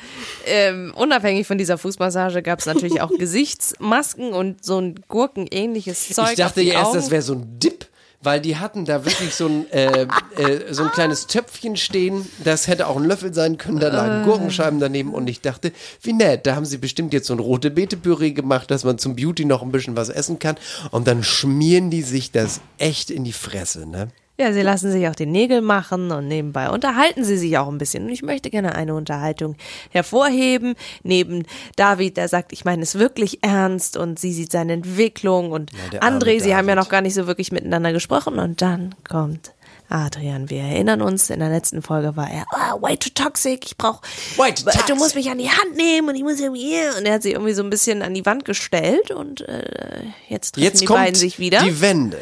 ähm, unabhängig von dieser Fußmassage gab es natürlich auch Gesichtsmasken und so ein gurkenähnliches Zeug. Ich dachte ja erst, das wäre so ein Dip. Weil die hatten da wirklich so ein, äh, äh, so ein kleines Töpfchen stehen. Das hätte auch ein Löffel sein können. Da lagen Gurkenscheiben daneben. Und ich dachte, wie nett. Da haben sie bestimmt jetzt so ein rote Beete-Püree gemacht, dass man zum Beauty noch ein bisschen was essen kann. Und dann schmieren die sich das echt in die Fresse, ne? Ja, sie lassen sich auch die Nägel machen und nebenbei unterhalten sie sich auch ein bisschen. Und ich möchte gerne eine Unterhaltung hervorheben. Neben David, der sagt, ich meine es wirklich ernst und sie sieht seine Entwicklung und arme André, sie haben ja David. noch gar nicht so wirklich miteinander gesprochen. Und dann kommt Adrian. Wir erinnern uns, in der letzten Folge war er, ah, way too toxic, ich brauch, du toxic." musst mich an die Hand nehmen und ich muss irgendwie, hier." und er hat sie irgendwie so ein bisschen an die Wand gestellt und äh, jetzt treffen Jetzt die beiden sich wieder. die Wende.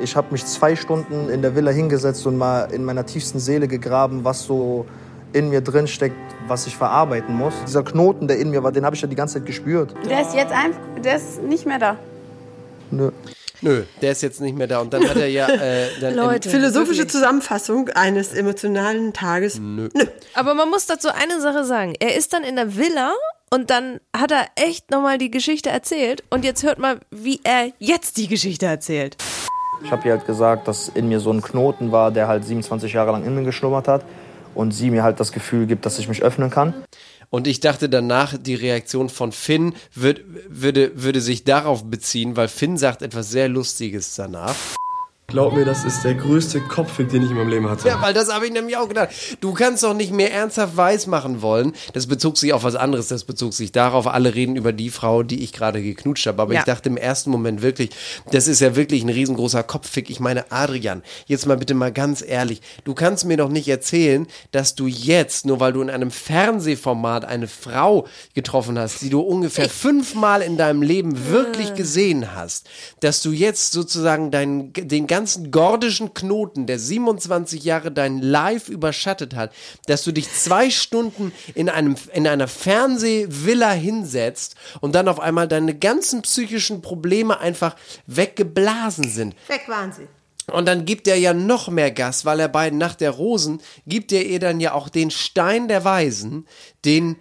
Ich habe mich zwei Stunden in der Villa hingesetzt und mal in meiner tiefsten Seele gegraben, was so in mir drin steckt, was ich verarbeiten muss. Dieser Knoten, der in mir war, den habe ich ja die ganze Zeit gespürt. Der ist jetzt einfach, der ist nicht mehr da. Nö. Nö, der ist jetzt nicht mehr da. Und dann hat er ja äh, dann Leute. Philosophische Zusammenfassung eines emotionalen Tages. Nö. Aber man muss dazu eine Sache sagen. Er ist dann in der Villa und dann hat er echt nochmal die Geschichte erzählt. Und jetzt hört mal, wie er jetzt die Geschichte erzählt. Ich habe ihr halt gesagt, dass in mir so ein Knoten war, der halt 27 Jahre lang in mir geschlummert hat. Und sie mir halt das Gefühl gibt, dass ich mich öffnen kann. Und ich dachte danach, die Reaktion von Finn würd, würde, würde sich darauf beziehen, weil Finn sagt etwas sehr Lustiges danach. Glaub mir, das ist der größte Kopfweg, den ich in meinem Leben hatte. Ja, weil das habe ich nämlich auch gedacht. Du kannst doch nicht mehr ernsthaft weismachen wollen. Das bezog sich auf was anderes. Das bezog sich darauf, alle reden über die Frau, die ich gerade geknutscht habe. Aber Ja. ich dachte im ersten Moment wirklich, das ist ja wirklich ein riesengroßer Kopffick. Ich meine, Adrian, jetzt mal bitte mal ganz ehrlich. Du kannst mir doch nicht erzählen, dass du jetzt, nur weil du in einem Fernsehformat eine Frau getroffen hast, die du ungefähr fünfmal in deinem Leben wirklich gesehen hast, dass du jetzt sozusagen deinen, den ganzen gordischen Knoten, der 27 Jahre dein Live überschattet hat, dass du dich zwei Stunden in einem, in einer Fernsehvilla hinsetzt und dann auf einmal deine ganzen psychischen Probleme einfach weggeblasen sind. Weg waren sie. Und dann gibt er ja noch mehr Gas, weil er bei Nacht der Rosen gibt er ihr dann ja auch den Stein der Weisen, den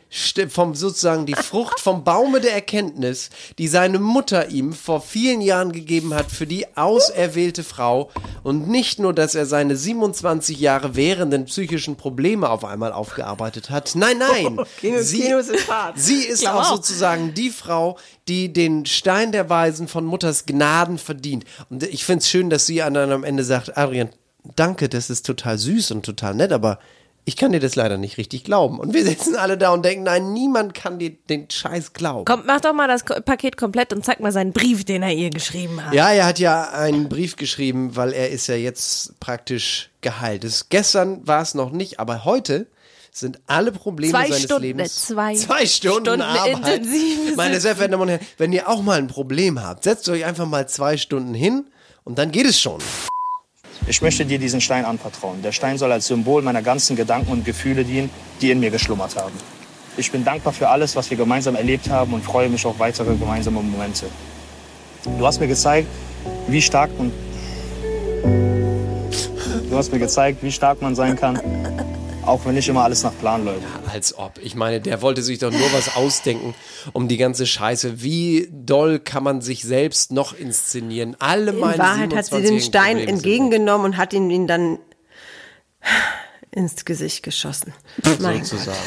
vom sozusagen die Frucht vom Baume der Erkenntnis, die seine Mutter ihm vor vielen Jahren gegeben hat für die auserwählte Frau. Und nicht nur, dass er seine 27 Jahre währenden psychischen Probleme auf einmal aufgearbeitet hat. Nein, nein. Kino- sie, Kino ist sie ist auch sozusagen die Frau, die den Stein der Weisen von Mutters Gnaden verdient. Und ich finde es schön, dass sie an- am Ende sagt, Adrian, danke, das ist total süß und total nett, aber Ich kann dir das leider nicht richtig glauben. Und wir sitzen alle da und denken, nein, niemand kann dir den Scheiß glauben. Komm, mach doch mal das Paket komplett und zeig mal seinen Brief, den er ihr geschrieben hat. Ja, er hat ja einen Brief geschrieben, weil er ist ja jetzt praktisch geheilt. Das, gestern war es noch nicht, aber heute sind alle Probleme Zwei seines Stunden, Lebens. zwei zwei Stunden, Stunden Arbeit. intensives- Meine sehr verehrten Damen und Herren, wenn ihr auch mal ein Problem habt, setzt euch einfach mal zwei Stunden hin und dann geht es schon. Ich möchte dir diesen Stein anvertrauen. Der Stein soll als Symbol meiner ganzen Gedanken und Gefühle dienen, die in mir geschlummert haben. Ich bin dankbar für alles, was wir gemeinsam erlebt haben und freue mich auf weitere gemeinsame Momente. Du hast mir gezeigt, wie stark und du hast mir gezeigt, wie stark man sein kann, auch wenn nicht immer alles nach Plan läuft. Als ob. Ich meine, der wollte sich doch nur was ausdenken um die ganze Scheiße. Wie doll kann man sich selbst noch inszenieren? Alle meine In Wahrheit hat sie den 27-jährigen Stein Probleme entgegengenommen und hat ihn, ihn dann ins Gesicht geschossen. Mein Gott. sozusagen.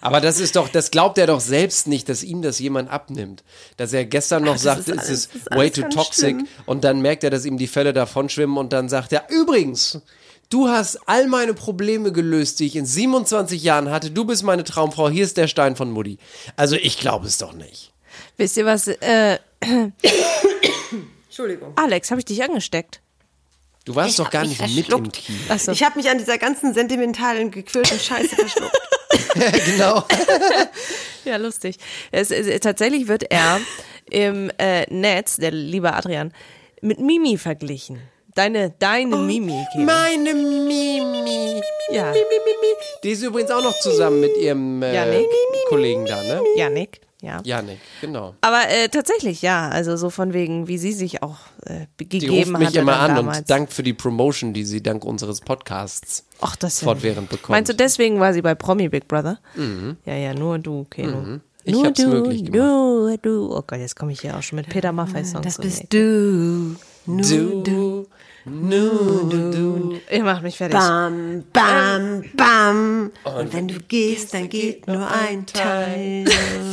Aber das ist doch, das glaubt er doch selbst nicht, dass ihm das jemand abnimmt. Dass er gestern noch sagte, ist es ist ist way too toxic schlimm. und dann merkt er, dass ihm die Fälle davon schwimmen und dann sagt er, übrigens, du hast all meine Probleme gelöst, die ich in 27 Jahren hatte. Du bist meine Traumfrau, hier ist der Stein von Mutti. Also ich glaube es doch nicht. Wisst ihr was? Äh, Entschuldigung. Alex, habe ich dich angesteckt? Du warst doch gar nicht mit im. Kino. Achso. Ich habe mich an dieser ganzen sentimentalen, gequälten Scheiße verschluckt. genau. Ja, lustig. Es, es, tatsächlich wird er im äh, Netz, der liebe Adrian, mit Mimi verglichen. Deine, deine Mimi. Keno. Meine Mimi. Ja. Die ist übrigens auch noch zusammen mit ihrem äh. Kollegen da, ne? Janik. Ja. Janik, genau. Aber äh, tatsächlich, ja. Also so von wegen, wie sie sich auch äh, Die gegeben ruft mich immer an damals. und dankt für die Promotion, die sie dank unseres Podcasts Ach, das fortwährend bekommt. Meinst du, deswegen war sie bei Promi Big Brother? Ja, ja, nur du, Keno. Mhm. Ich nur hab's du, möglich gemacht. Nur du. Oh Gott, jetzt komme ich hier auch schon mit Peter Maffay Songs. Das bist die du. Nur Du, du. Nu, du. Ecke. Ihr macht mich fertig. Bam, bam, bam. Und wenn du gehst, dann geht nur ein Teil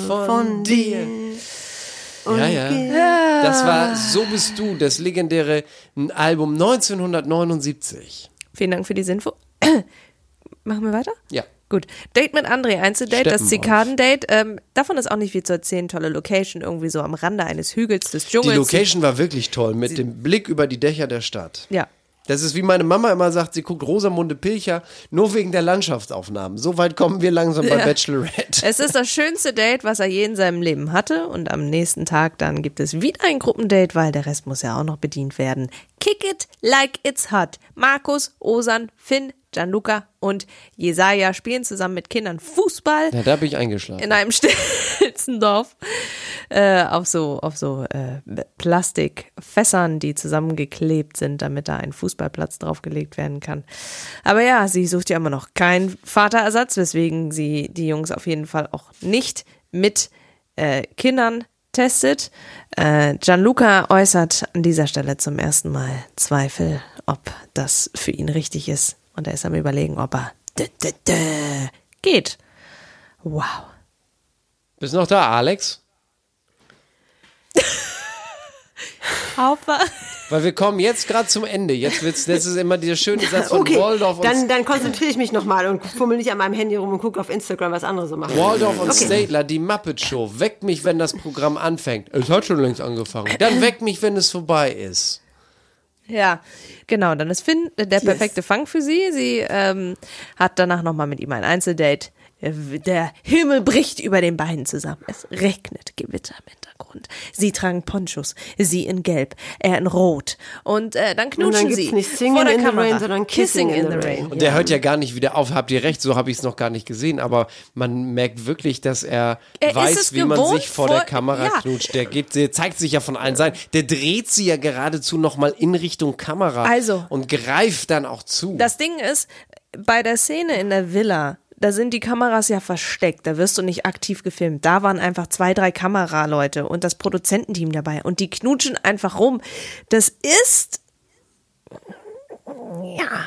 von dir. Ja, ja. Das war So bist du, das legendäre Album 1979. Vielen Dank für diese Info. Machen wir weiter? Ja. Gut. Date mit André, Einzeldate, das. Zikadendate. Ähm, davon ist auch nicht viel zu erzählen. Tolle Location, irgendwie so am Rande eines Hügels des Die Dschungels. Location war wirklich toll, mit dem Blick über die Dächer der Stadt. Ja. Das ist wie meine Mama immer sagt, sie guckt Rosamunde Pilcher nur wegen der Landschaftsaufnahmen. So weit kommen wir langsam bei Ja. Bachelorette. Es ist das schönste Date, was er je in seinem Leben hatte. Und am nächsten Tag dann gibt es wieder ein Gruppendate, weil der Rest muss ja auch noch bedient werden. Kick it like it's hot. Markus, Osan, Finn, Gianluca und Jesaja spielen zusammen mit Kindern Fußball Ja, da bin ich eingeschlafen. in einem stillsten Dorf äh, auf so auf so äh, Plastikfässern, die zusammengeklebt sind, damit da ein Fußballplatz draufgelegt werden kann. Aber ja, sie sucht ja immer noch keinen Vaterersatz, weswegen sie die Jungs auf jeden Fall auch nicht mit äh, Kindern testet. Äh, Gianluca äußert an dieser Stelle zum ersten Mal Zweifel, ob das für ihn richtig ist. Und er ist am überlegen, ob er geht. Wow. Bist noch da, Alex? Haufer. Weil wir kommen jetzt gerade zum Ende. Jetzt wird's, das ist immer dieser schöne Satz von Okay, Waldorf und dann, dann konzentriere ich mich nochmal und fummel nicht an meinem Handy rum und gucke auf Instagram, was andere so machen. Waldorf und Okay. Statler, die Muppet Show. Weckt mich, wenn das Programm anfängt. Es hat schon längst angefangen. Dann weckt mich, wenn es vorbei ist. Ja, genau. Dann ist Finn äh, der perfekte Fang für sie. Sie ähm, hat danach nochmal mit ihm ein Einzeldate. Äh, Der Himmel bricht über den beiden zusammen. Es regnet Gewitter im Hintergrund. Sie tragen Ponchos, sie in Gelb, er in Rot. Und äh, dann Und knutschen dann sie gibt's nicht Singing vor der in the Kamera. Rain, sondern Kissing in the Rain. Und der hört ja gar nicht wieder auf. Habt ihr recht, so habe ich es noch gar nicht gesehen. Aber man merkt wirklich, dass er, Er weiß, wie man sich vor, vor- der Kamera ja. knutscht. Der, gibt, der zeigt sich ja von allen Seiten. Der dreht sie ja geradezu nochmal in Richtung Kamera. Also. Und greift dann auch zu. Das Ding ist, bei der Szene in der Villa, da sind die Kameras ja versteckt, da wirst du nicht aktiv gefilmt. Da waren einfach zwei, drei Kameraleute und das Produzententeam dabei und die knutschen einfach rum. Das ist ja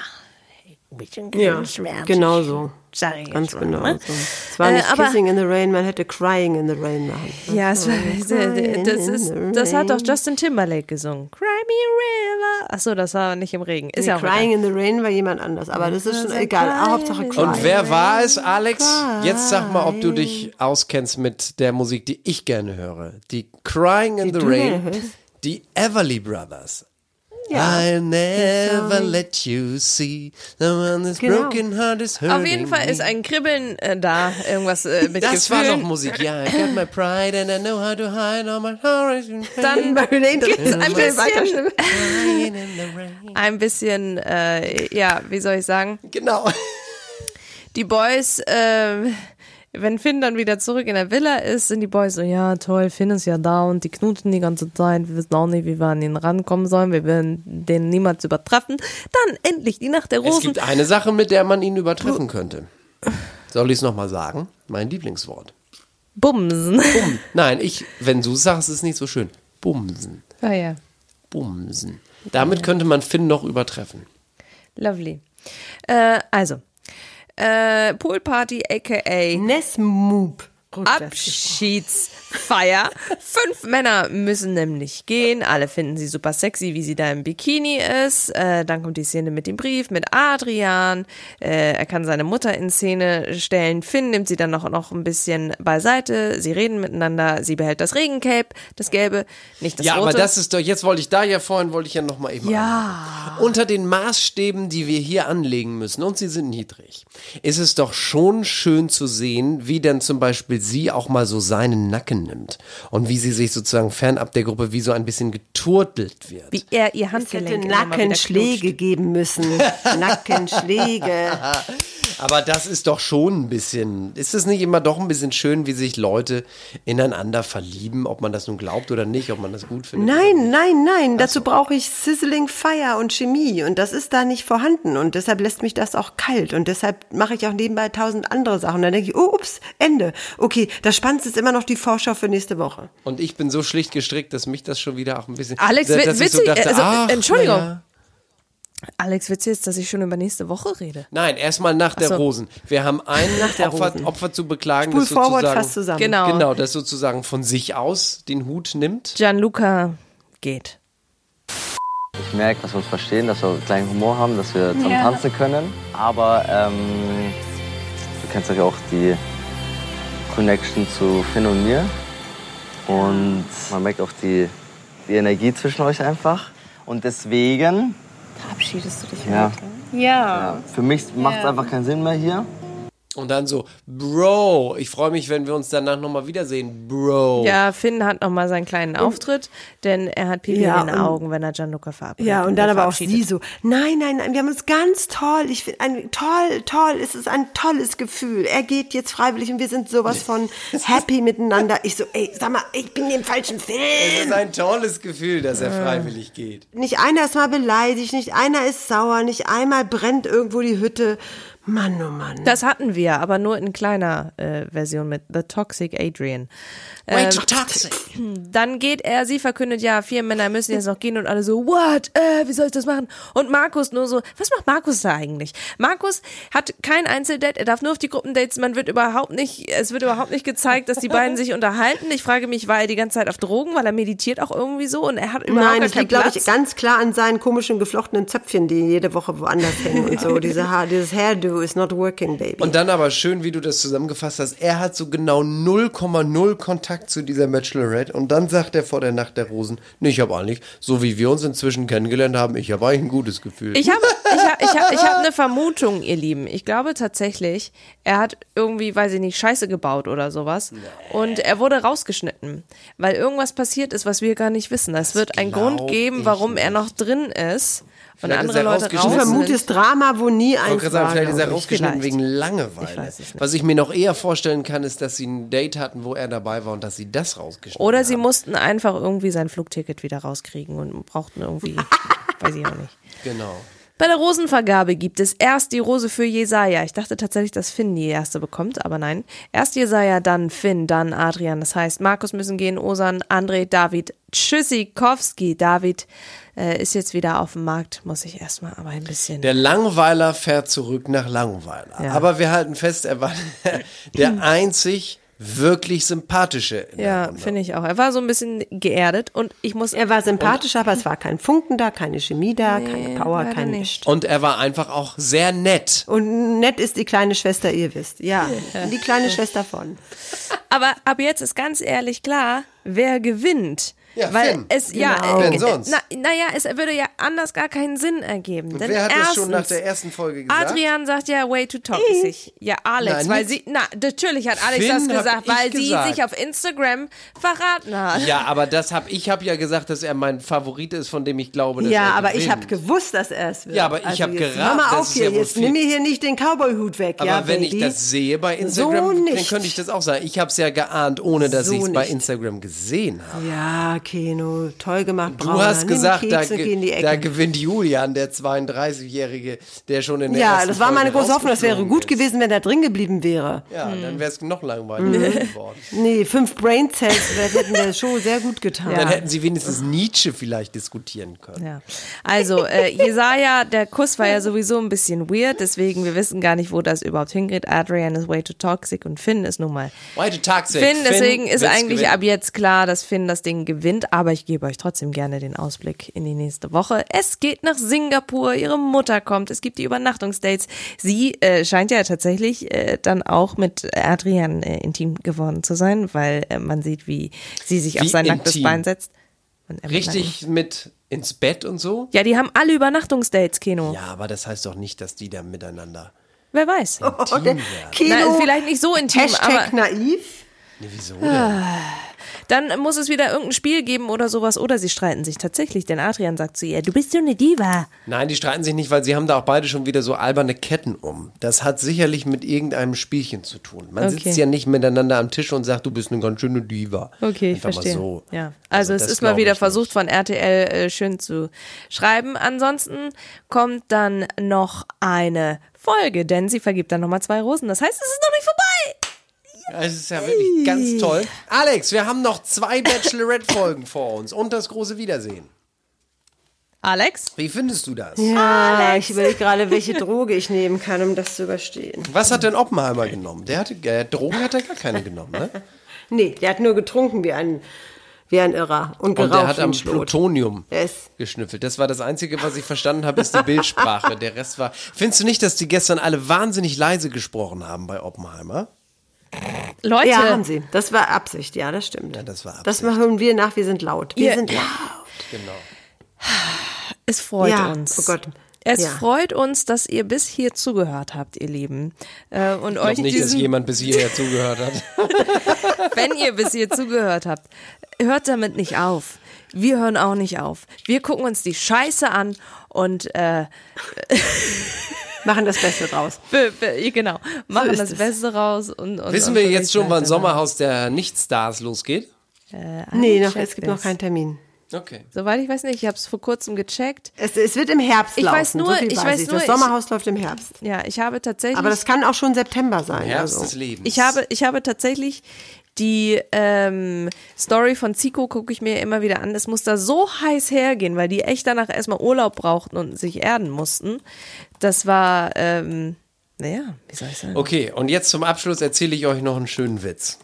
ein bisschen Ja, grenzwertig. genau so. Sag ich Ganz mal, genau ne? so. Es war Äh, nicht aber- Kissing in the Rain, man hätte Crying in the Rain machen. Ja, es war, das, ist, das hat doch. Justin Timberlake gesungen. Cry me a river. Achso, das war nicht im Regen. Ist Nee, ja auch Crying egal. in the Rain war jemand anders, aber das ist schon egal. Hauptsache Crying. Und wer war es, Alex? Jetzt sag mal, ob du dich auskennst mit der Musik, die ich gerne höre. Die Crying in the du Rain, die Everly Brothers. I'll never let you see the one that's Genau. broken heart is hurting Auf jeden Fall ist ein Kribbeln äh, da, irgendwas äh, mit Das war Gefühlen. noch Musik, ja. I got my pride and I know how to hide all my horrors and Dann gibt's ein bisschen, ein bisschen, äh, ja, wie soll ich sagen? Genau. Die Boys, äh, wenn Finn dann wieder zurück in der Villa ist, sind die Boys so, ja toll, Finn ist ja da und die knutschen die ganze Zeit. Wir wissen auch nicht, wie wir an ihn rankommen sollen. Wir werden den niemals übertreffen. Dann endlich die Nacht der Es Rosen. gibt eine Sache, mit der man ihn übertreffen könnte. Soll ich es nochmal sagen? Mein Lieblingswort. Bumsen. Bum. Nein, ich, wenn du es sagst, ist es nicht so schön. Bumsen. Ah ja, Bumsen. Damit könnte man Finn noch übertreffen. lovely. Äh, also, äh, Poolparty aka Nesmoob. Abschiedsfeier. Fünf Männer müssen nämlich gehen. Alle finden sie super sexy, wie sie da im Bikini ist. Äh, dann kommt die Szene mit dem Brief, mit Adrian. Äh, er kann seine Mutter in Szene stellen. Finn nimmt sie dann noch, noch ein bisschen beiseite. Sie reden miteinander. Sie behält das Regencape, das gelbe, nicht das ja, rote. aber das ist doch, jetzt wollte ich da ja vorhin, wollte ich ja nochmal eben. ja. Unter den Maßstäben, die wir hier anlegen müssen, und sie sind niedrig, ist es doch schon schön zu sehen, wie denn zum Beispiel sie auch mal so seinen Nacken nimmt. Und wie sie sich sozusagen fernab der Gruppe wie so ein bisschen geturtelt wird. Wie er ihr Handgelenk Nackenschläge geben müssen. Nackenschläge. Aber das ist doch schon ein bisschen, ist es nicht immer doch ein bisschen schön, wie sich Leute ineinander verlieben, ob man das nun glaubt oder nicht, ob man das gut findet? Nein, nein, nein. Dazu brauche ich Sizzling Fire und Chemie. Und das ist da nicht vorhanden. Und deshalb lässt mich das auch kalt. Und deshalb mache ich auch nebenbei tausend andere Sachen. Und dann denke ich, oh, ups, Ende. Okay, das Spannendste ist immer noch die Vorschau für nächste Woche. Und ich bin so schlicht gestrickt, dass mich das schon wieder auch ein bisschen. Alex, dass wi- ich witzig, also, ach, Entschuldigung. na ja. Alex, witzig ist, dass ich schon über nächste Woche rede. Nein, erstmal nach der so. Rosen. Wir haben einen der Opfer, Rosen. Opfer zu beklagen, Spul das forward fast zusammen. Genau. Genau, das sozusagen von sich aus den Hut nimmt. Gianluca geht. Ich merke, dass wir uns verstehen, dass wir einen kleinen Humor haben, dass wir zusammen Ja. tanzen können. Aber ähm, du kennst ja auch die Connection zu Finn und mir. Und man merkt auch die, die Energie zwischen euch einfach. Und deswegen, Verabschiedest du dich ja, Ja. ja für mich macht es einfach keinen Sinn mehr hier. Und dann so, Bro, ich freue mich, wenn wir uns danach nochmal wiedersehen, Bro. Ja, Finn hat noch mal seinen kleinen Auftritt, denn er hat Pipi Ja, in den und- Augen, wenn er Gianluca verabschiedet. Ja, und dann aber auch sie so, nein, nein, nein, wir haben uns ganz toll, ich finde, ein toll, toll, es ist ein tolles Gefühl. Er geht jetzt freiwillig und wir sind sowas von happy miteinander. Ich so, ey, sag mal, ich bin im falschen Es Film. ist ein tolles Gefühl, dass er freiwillig geht. Nicht einer ist mal beleidigt, nicht einer ist sauer, nicht einmal brennt irgendwo die Hütte. Mann, oh Mann. Das hatten wir, aber nur in kleiner äh, Version mit The Toxic Adrian. Ähm, toxic. Dann geht er, sie verkündet, ja, vier Männer müssen jetzt noch gehen und alle so, what, äh, wie soll ich das machen? Und Markus nur so, was macht Markus da eigentlich? Markus hat kein Einzeldate, er darf nur auf die Gruppendates, man wird überhaupt nicht, es wird überhaupt nicht gezeigt, dass die beiden sich unterhalten. Ich frage mich, war er die ganze Zeit auf Drogen, weil er meditiert auch irgendwie so und er hat überhaupt Nein, das liegt, glaube ich, ganz klar an seinen komischen geflochtenen Zöpfchen, die jede Woche woanders hängen und so. Diese Haar, dieses Hairdo is not working, baby. Und dann aber schön, wie du das zusammengefasst hast. Er hat so genau 0,0 Kontakt zu dieser Bachelorette. Und dann sagt er vor der Nacht der Rosen, nee, ich habe eigentlich, so wie wir uns inzwischen kennengelernt haben, ich habe eigentlich ein gutes Gefühl. Ich habe ich hab, ich hab, ich hab eine Vermutung, ihr Lieben. Ich glaube tatsächlich, er hat irgendwie, weiß ich nicht, Scheiße gebaut oder sowas. Und er wurde rausgeschnitten, weil irgendwas passiert ist, was wir gar nicht wissen. Es wird einen Grund geben, warum er nicht. noch drin ist und Vielleicht ist andere er Leute. Du raus Raus vermutest Drama, wo nie Ich wollte gerade sagen, war. vielleicht ist er ich. rausgeschnitten wegen Langeweile. Ich weiß es nicht. Was ich mir noch eher vorstellen kann, ist, dass sie ein Date hatten, wo er dabei war und dass sie das rausgeschnitten Oder sie haben. mussten einfach irgendwie sein Flugticket wieder rauskriegen und brauchten irgendwie, weiß ich auch nicht. Genau. Bei der Rosenvergabe gibt es erst die Rose für Jesaja. Ich dachte tatsächlich, dass Finn die erste bekommt, aber nein. Erst Jesaja, dann Finn, dann Adrian. Das heißt, Markus müssen gehen, Osan, André, David, Tschüssikowski. David äh, ist jetzt wieder auf dem Markt, muss ich erstmal aber ein bisschen. Der Langweiler fährt zurück nach Langweiler. Ja. Aber wir halten fest, er war der einzig wirklich sympathische. Ja, finde ich auch. Er war so ein bisschen geerdet und ich muss. Er war sympathisch, aber es war kein Funken da, keine Chemie da, Nee, keine Power, kein nicht. Mist. Und er war einfach auch sehr nett. Und nett ist die kleine Schwester, ihr wisst. Ja, die kleine Schwester von. Aber ab jetzt ist ganz ehrlich klar, wer gewinnt. Ja, Weil Finn. es ja, Genau. äh, Wer denn äh, sonst? Na, naja, es würde ja anders gar keinen Sinn ergeben. Und Denn wer hat das schon nach erstens, der ersten Folge gesagt? Adrian sagt ja way too toxic. Ja, Alex, Nein, weil nicht- sie, na, natürlich hat Alex Finn das gesagt, weil gesagt. sie sich auf Instagram verraten hat. Ja, aber das hab ich habe ja gesagt, dass er mein Favorit ist, von dem ich glaube, dass Ja, er aber ich habe gewusst, dass er es wird. Ja, aber ich hab jetzt, geraten, mal auf ist hier, ja jetzt nimm mir hier nicht den Cowboy-Hut weg. Aber ja, wenn Baby. ich das sehe bei So Instagram, dann nicht. könnte ich das auch sagen. Ich habe es ja geahnt, ohne dass So ich es bei. Instagram gesehen habe. Ja, Keno, toll gemacht, Du Brauner. hast gesagt, da, da gewinnt Julian, der 32-Jährige, der schon in der Ja, ersten das war meine große Hoffnung. Das wäre gut ist. gewesen, wenn er drin geblieben wäre. Ja, Hm. dann wäre es noch langweiliger geworden. Nee, fünf Brain Cells das hätten der Show sehr gut getan. Dann hätten sie wenigstens Nietzsche vielleicht diskutieren können. Ja. Also, äh, Jesaja, der Kuss war ja sowieso ein bisschen weird, deswegen wir wissen gar nicht, wo das überhaupt hingeht. Adrian ist way too toxic und Finn ist nun mal Why too toxic? Finn, deswegen ist wird's eigentlich gewinnen. ab jetzt klar, dass Finn das Ding gewinnt, aber ich gebe euch trotzdem gerne den Ausblick in die nächste Woche. Es geht nach Singapur, ihre Mutter kommt, es gibt die Übernachtungsdates. Sie äh, scheint ja tatsächlich äh, dann auch mit Adrian äh, intim geworden zu sein, weil äh, man sieht, wie sie sich Wie auf sein nacktes intim? Bein setzt. Richtig mit ins Bett und so? Ja, die haben alle Übernachtungsdates, Keno. Ja, aber das heißt doch nicht, dass die da miteinander. Wer weiß. Oh, der Keno, Na, vielleicht nicht so intim, Hashtag aber naiv. Nee, wieso Ah. denn? Dann muss es wieder irgendein Spiel geben oder sowas oder sie streiten sich tatsächlich, denn Adrian sagt zu ihr, du bist so eine Diva. Nein, die streiten sich nicht, weil sie haben da auch beide schon wieder so alberne Ketten um. Das hat sicherlich mit irgendeinem Spielchen zu tun. Man Okay. sitzt ja nicht miteinander am Tisch und sagt, du bist eine ganz schöne Diva. Okay, ich Einfach verstehe. Mal so. Ja, also, es das ist mal wieder ich versucht von RTL äh, schön zu schreiben. Ansonsten kommt dann noch eine Folge, denn sie vergibt dann nochmal zwei Rosen. Das heißt, es ist noch nicht vorbei. Es ist ja wirklich ganz toll. Alex, wir haben noch zwei Bachelorette-Folgen vor uns und das große Wiedersehen. Alex? Wie findest du das? Ja, ich überlege gerade, welche Droge ich nehmen kann, um das zu überstehen. Was hat denn Oppenheimer genommen? Der hatte, äh, Drogen hat er gar keine genommen, ne? Nee, der hat nur getrunken wie ein, wie ein Irrer und geraucht Und der hat am. Plutonium Es- geschnüffelt. Das war das Einzige, was ich verstanden habe, ist die Bildsprache. Der Rest war. Findest du nicht, dass die gestern alle wahnsinnig leise gesprochen haben bei Oppenheimer? Leute, Ja, haben sie. Das war Absicht, ja, das stimmt. Ja, das war Absicht. Das machen wir nach, wir sind laut. Wir Ihr- sind laut. Genau. es freut Ja, uns. oh Gott. Es Ja. freut uns, dass ihr bis hier zugehört habt, ihr Lieben. Äh, und Ich euch nicht, dass diesen jemand bis hierher zugehört hat. Wenn ihr bis hier zugehört habt, hört damit nicht auf. Wir hören auch nicht auf. Wir gucken uns die Scheiße an und äh, Machen das Beste be, genau machen ist das es. Beste raus. Und, und Wissen und wir jetzt schon, wann. Sommerhaus der Nichtstars losgeht? Nee, noch, es gibt noch keinen Termin. Okay. Soweit ich weiß nicht, ich habe es vor kurzem gecheckt. Es, es wird im Herbst Ich laufen. weiß nur- so ich weiß weiß ich. nur, Das ich- Sommerhaus läuft im Herbst. Ja, ich habe tatsächlich. Aber das kann auch schon September sein. Herbst also. des Lebens. Ich habe, ich habe tatsächlich die ähm, Story von Zico gucke ich mir immer wieder an. Es muss da so heiß hergehen, weil die echt danach erstmal Urlaub brauchten und sich erden mussten. Das war, ähm, naja, wie soll ich sagen? Okay, und jetzt zum Abschluss erzähle ich euch noch einen schönen Witz.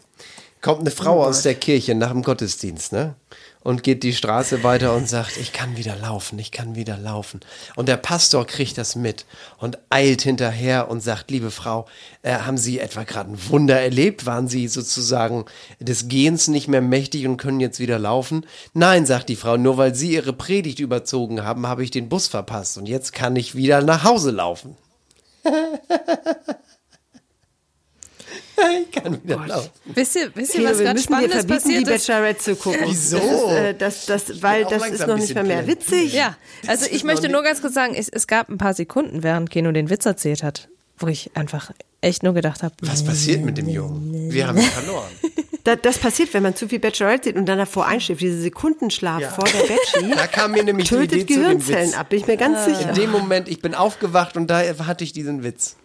Kommt eine Oh Frau aus der Kirche nach dem Gottesdienst, ne? Und geht die Straße weiter und sagt, ich kann wieder laufen, ich kann wieder laufen. Und der Pastor kriegt das mit und eilt hinterher und sagt, liebe Frau, äh, haben Sie etwa gerade ein Wunder erlebt? Waren Sie sozusagen des Gehens nicht mehr mächtig und können jetzt wieder laufen? Nein, sagt die Frau, nur weil Sie Ihre Predigt überzogen haben, habe ich den Bus verpasst und jetzt kann ich wieder nach Hause laufen. ich kann wieder laufen. Wisst ihr, wisst ihr was wir ganz Spannendes verbieten, die passiert ist? Bachelorette zu gucken. Wieso? Das, ist, äh, das, das, weil das ist noch nicht bisschen mehr mehr witzig. Ja, also ich möchte nur ganz kurz sagen, es, es gab ein paar Sekunden, während Keno den Witz erzählt hat, wo ich einfach echt nur gedacht habe, Was passiert mit dem Jungen? Wir haben ihn verloren. Das, das passiert, wenn man zu viel Bachelorette sieht und dann davor einschläft. Diese Sekundenschlaf Ja. vor der Bachelor Da kam mir nämlich die Idee tötet zu dem Gehirnzellen Witz. ab, bin ich mir ganz sicher. In dem Moment, ich bin aufgewacht und da hatte ich diesen Witz.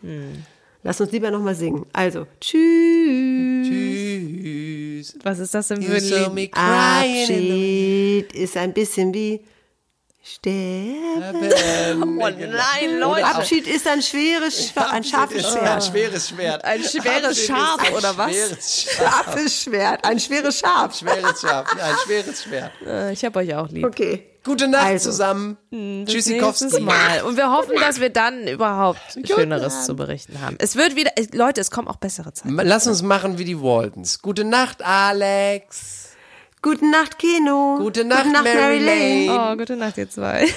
Lass uns lieber nochmal singen. Also, tschüss. Tschüss. was ist das denn ein in the Abschied ist ein bisschen wie sterben. Oh nein, Und Leute. Abschied ist ein schweres, Schwert, ein scharfes Ein Schwert. schweres Schwert. Ein schweres Schaf, ein oder was? Schweres. Scharfes Schwert, ein schweres Schaf. Schweres Schaf. Ja, ein schweres Schwert. Äh, Ich hab euch auch lieb. Okay. Gute Nacht Also. zusammen. Nächstes Tschüssikowski. Mal. Und wir hoffen, dass wir dann überhaupt Schöneres zu berichten haben. Es wird wieder, äh, Leute, es kommen auch bessere Zeiten. Lass uns machen wie die Waltons. Gute Nacht, Alex. Gute Nacht, Keno. Gute Nacht, Mary Lane. Oh, gute Nacht, ihr zwei.